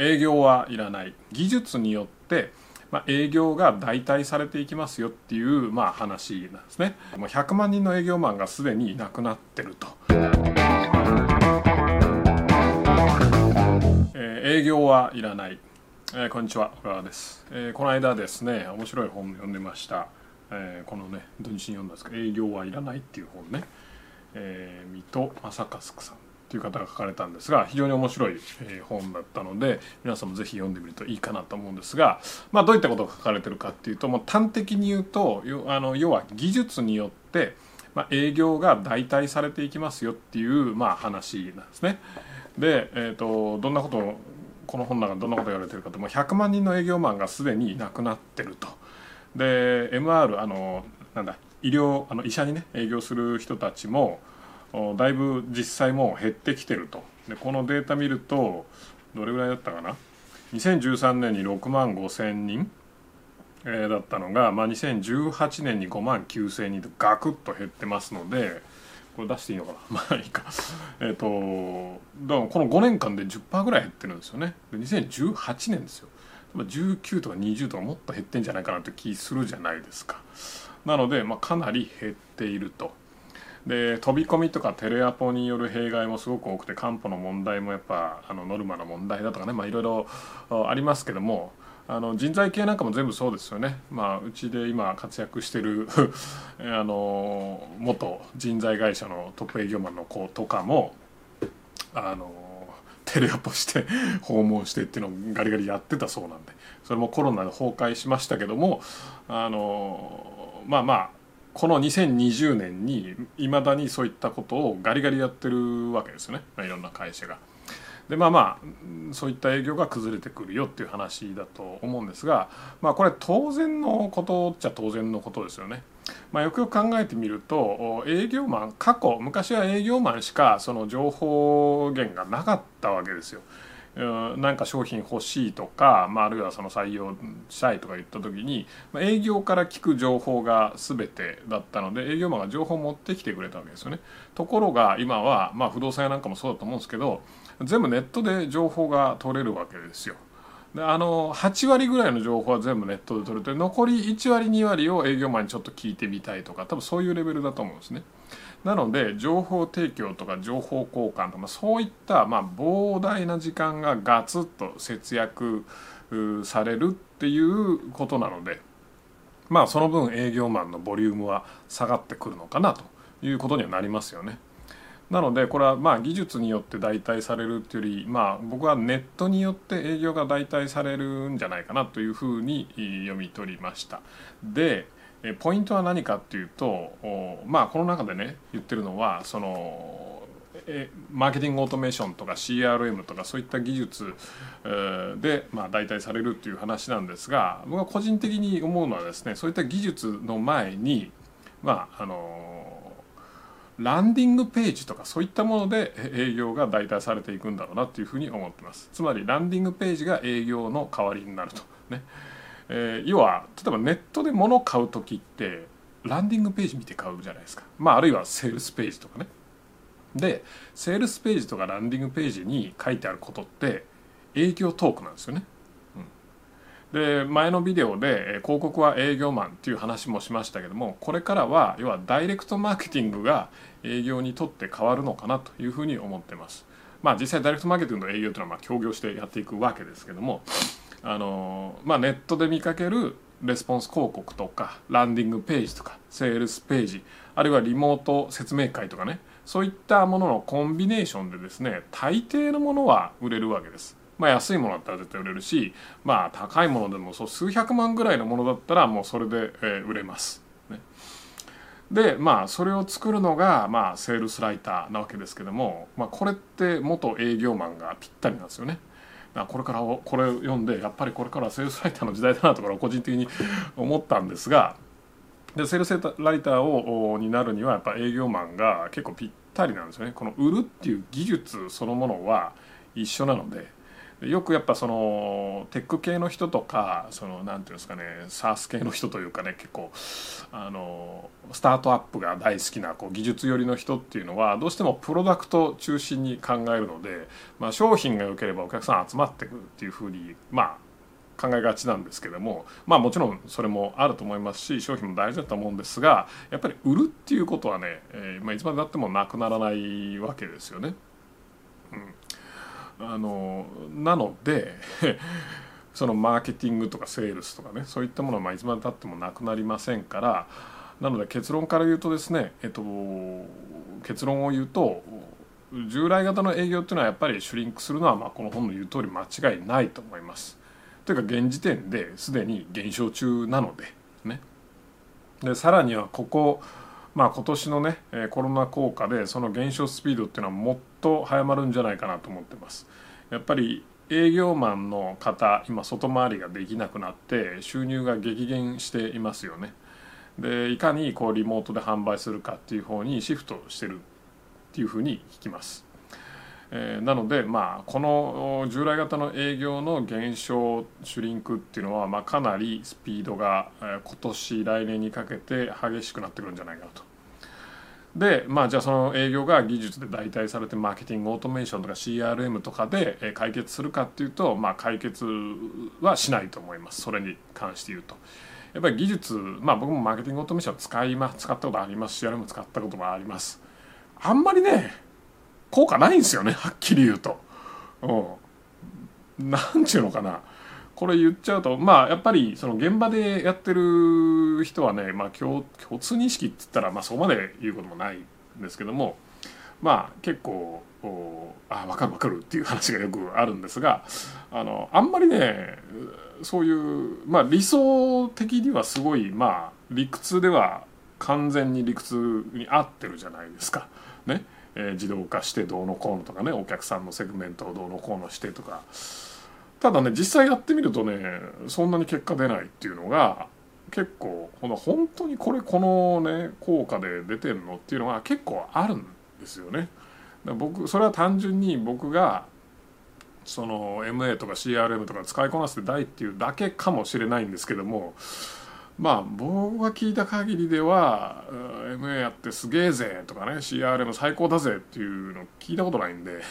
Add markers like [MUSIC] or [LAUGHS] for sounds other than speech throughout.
営業はいらない技術によってまあ、営業が代替されていきますよっていう、まあ、話なんですね。もう100万人の営業マンがすでにいなくなってると。えー、営業はいらない。えー、こんにちは小川です、えー、この間ですね面白い本読んでました、えー、このね土日に読んだんですけど「営業はいらない」っていう本ね、えー、水戸正和さんという方が書かれたんですが非常に面白い本だったので皆さんもぜひ読んでみるといいかなと思うんですが、まあ、どういったことが書かれてるかっていうともう端的に言うとあの要は技術によってまあ、営業が代替されていきますよっていう、まあ、話なんですね。で、えーと、どんなことこの本の中でどんなこと言われてるかともう100万人の営業マンがすでにいなくなってると。で MR あのなんだ医療あの医者にね営業する人たちもだいぶ実際もう減ってきてると。でこのデータ見るとどれぐらいだったかな？2013年に6万5千人、えー、だったのが、まあ、2018年に5万9千人とガクッと減ってますのでこれ出していいのかな？[LAUGHS] まあいいか。えっ、とだからこの5年間で10%ぐらい減ってるんですよね。で2018年ですよ。19とか20とかもっと減ってんじゃないかなって気するじゃないですか。なので、まあ、かなり減っていると。で飛び込みとかテレアポによる弊害もすごく多くて漢方の問題もやっぱあのノルマの問題だとかねまあいろいろありますけどもあの人材系なんかも全部そうですよね、まあ、うちで今活躍してる [LAUGHS] あの元人材会社のトップ営業マンの子とかもあのテレアポして [LAUGHS] 訪問してっていうのをガリガリやってたそうなんでそれもコロナで崩壊しましたけどもあのまあまあこの2020年にいまだにそういったことをガリガリやってるわけですよねいろんな会社が。でまあまあそういった営業が崩れてくるよっていう話だと思うんですがまあこれ当然のことっちゃ当然のことですよね。まあ、よくよく考えてみると営業マン過去昔は営業マンしかその情報源がなかったわけですよ。なんか商品欲しいとか、まあ、あるいはその採用したいとか言った時に、まあ、営業から聞く情報が全てだったので営業マンが情報を持ってきてくれたわけですよね。ところが今は、まあ、不動産屋なんかもそうだと思うんですけど全部ネットで情報が取れるわけですよ。であの8割ぐらいの情報は全部ネットで取れて残り1割2割を営業マンにちょっと聞いてみたいとか多分そういうレベルだと思うんですね。なので情報提供とか情報交換とかそういったまあ膨大な時間がガツッと節約されるっていうことなのでまあその分営業マンのボリュームは下がってくるのかなということにはなりますよね。なのでこれはまあ技術によって代替されるっていうよりまあ僕はネットによって営業が代替されるんじゃないかなというふうに読み取りました。でポイントは何かっていうとまあこの中でね言ってるのはそのマーケティングオートメーションとか CRM とかそういった技術でまあ代替されるっていう話なんですが僕は個人的に思うのはですねそういった技術の前にまああのランディングページとかそういったもので営業が代替されていくんだろうなっていうふうに思ってます。つまりランディングページが営業の代わりになると。ね。えー、要は例えばネットで物を買う時ってランディングページ見て買うじゃないですか、まあ、あるいはセールスページとかねでセールスページとかランディングページに書いてあることって営業トークなんですよね。うん、で前のビデオで広告は営業マンっていう話もしましたけどもこれからは要はダイレクトマーケティングが営業にとって変わるのかなというふうに思ってます。まあ実際ダイレクトマーケティングの営業というのはまあ協業してやっていくわけですけどもあの、まあ、ネットで見かけるレスポンス広告とかランディングページとかセールスページあるいはリモート説明会とかねそういったもののコンビネーションでですね大抵のものは売れるわけです。まあ、安いものだったら絶対売れるし、まあ、高いものでもそう数百万ぐらいのものだったらもうそれで、えー、売れます。ね、でまあそれを作るのが、まあ、セールスライターなわけですけども、まあ、これって元営業マンがぴったりなんですよね。あこれからこれを読んでやっぱりこれからはセールスライターの時代だなとか個人的に思ったんですがでセールスライターをになるにはやっぱ営業マンが結構ぴったりなんですよね。この売るっていう技術そのものは一緒なのでよくやっぱそのテック系の人とかそのなんていうんですかね SARS 系の人というかね結構あのスタートアップが大好きなこう技術寄りの人っていうのはどうしてもプロダクト中心に考えるので、まあ、商品が良ければお客さん集まってくるっていうふうにまあ考えがちなんですけどもまあもちろんそれもあると思いますし商品も大事だと思うんですがやっぱり売るっていうことはね、えーまあ、いつまでたってもなくならないわけですよね。うんあのなので [LAUGHS] そのマーケティングとかセールスとかねそういったものはまいつまでたってもなくなりませんからなので結論から言うとですね、えっと、結論を言うと従来型の営業っていうのはやっぱりシュリンクするのはまあこの本の言う通り間違いないと思います。というか現時点ですでに減少中なのでね。でさらにはここまあ、今年のねコロナ効果でその減少スピードっていうのはもっと早まるんじゃないかなと思ってます。やっぱり営業マンの方今外回りができなくなって収入が激減していますよね。でいかにこうリモートで販売するかっていう方にシフトしてるっていうふうに聞きます。えー、なので、まあ、この従来型の営業の減少シュリンクっていうのは、まあ、かなりスピードが、え、今年来年にかけて激しくなってくるんじゃないかなと。でまあじゃあその営業が技術で代替されてマーケティングオートメーションとか CRM とかで解決するかっていうと、まあ、解決はしないと思いますそれに関して言うと。やっぱり技術まあ僕もマーケティングオートメーション使いま使ったことあります CRM 使ったこともあります。あんまりね効果ないんですよねはっきり言うと。うん。なんちゅうのかな。これ言っちゃうとまあやっぱりその現場でやってる人はね、まあ、共共通認識って言ったら、まあ、そこまで言うこともないんですけどもまあ結構あ分かる分かるっていう話がよくあるんですがあのあんまりねそういうまあ理想的にはすごいまあ理屈では完全に理屈に合ってるじゃないですか。ねえー、自動化してどうのこうのとかねお客さんのセグメントをどうのこうのしてとかただね実際やってみるとねそんなに結果出ないっていうのが結構ほ本当にこれこのね効果で出てるのっていうのは結構あるんですよね。僕それは単純に僕がその MA とか CRM とか使いこなせてないっていうだけかもしれないんですけどもまあ僕が聞いた限りでは MA やってすげえぜとかね CRM 最高だぜっていうの聞いたことないんで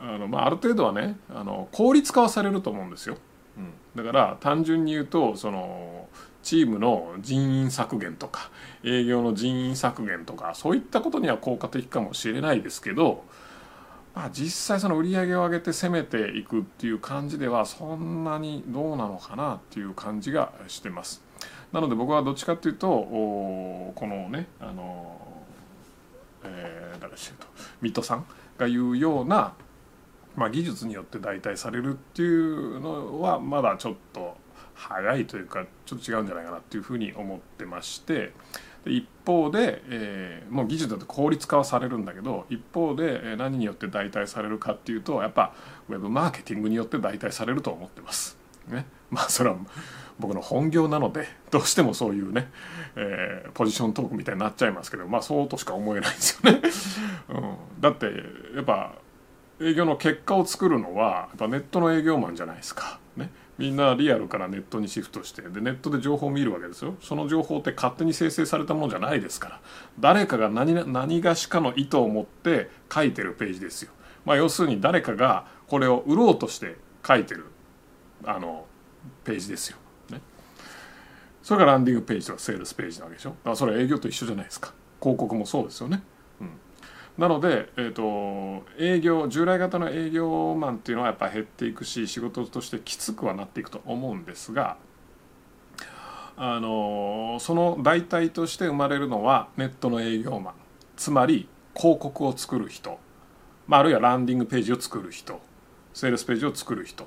あの、まあ、ある程度はねあの効率化はされると思うんですよ、うん、だから単純に言うとそのチームの人員削減とか営業の人員削減とかそういったことには効果的かもしれないですけどまあ、実際その売り上げを上げて攻めていくっていう感じではそんなにどうなのかなっていう感じがしてます。なので僕はどっちかっていうとこのねあの、えー、誰でしとミッドさんが言うような、まあ、技術によって代替されるっていうのはまだちょっと早いというかちょっと違うんじゃないかなっていうふうに思ってまして一方で、えー、もう技術だと効率化はされるんだけど一方で何によって代替されるかっていうとやっぱウェブマーケティングによって代替されると思ってます。ね、まあそれは僕の本業なのでどうしてもそういうね、えー、ポジショントークみたいになっちゃいますけどまあそうとしか思えないんですよね、うん、だってやっぱ営業の結果を作るのはやっぱネットの営業マンじゃないですか、ね、みんなリアルからネットにシフトしてでネットで情報を見るわけですよ。その情報って勝手に生成されたものじゃないですから。誰かが何何がしかの意図を持って書いてるページですよ、まあ、要するに誰かがこれを売ろうとして書いてるあのページですよ。ね。それがランディングページとかセールスページなわけでしょ。だからそれは営業と一緒じゃないですか。広告もそうですよね、なので、えーと、営業従来型の営業マンっていうのはやっぱ減っていくし仕事としてきつくはなっていくと思うんですがあのその代替として生まれるのはネットの営業マン。つまり広告を作る人、まあ、あるいはランディングページを作る人。セールスページを作る人。っ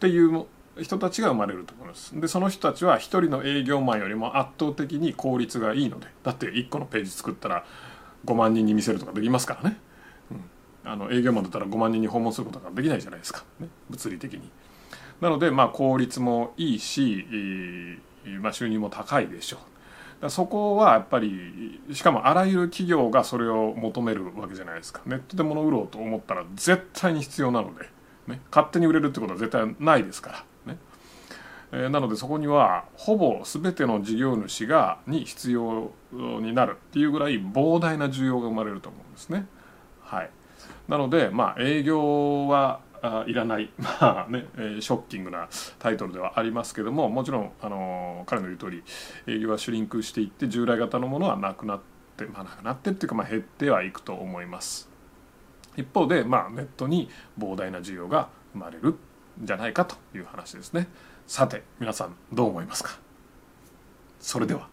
ていう人たちが生まれると思います。でその人たちは一人の営業マンよりも圧倒的に効率がいいので。だって1個のページ作ったら5万人に見せるとかできますからね、うん、あの営業マンだったら5万人に訪問することができないじゃないですか、ね、物理的に。なのでまあ効率もいいし、まあ、収入も高いでしょう。そこはやっぱりしかもあらゆる企業がそれを求めるわけじゃないですか。ネットで物売ろうと思ったら絶対に必要なのでね、勝手に売れるってことは絶対ないですから。え、なのでそこにはほぼ全ての事業主がに必要になるっていうぐらい膨大な需要が生まれると思うんですね。はい、なのでまあ営業はいらない、[LAUGHS] まあね、ショッキングなタイトルではありますけどももちろん、あの彼の言う通り営業はシュリンクしていって従来型のものはなくなって、まあ、なくなってっていうか、まあ、減ってはいくと思います。一方で、まあ、ネットに膨大な需要が生まれるんじゃないかという話ですね。さて皆さんどう思いますか？それでは。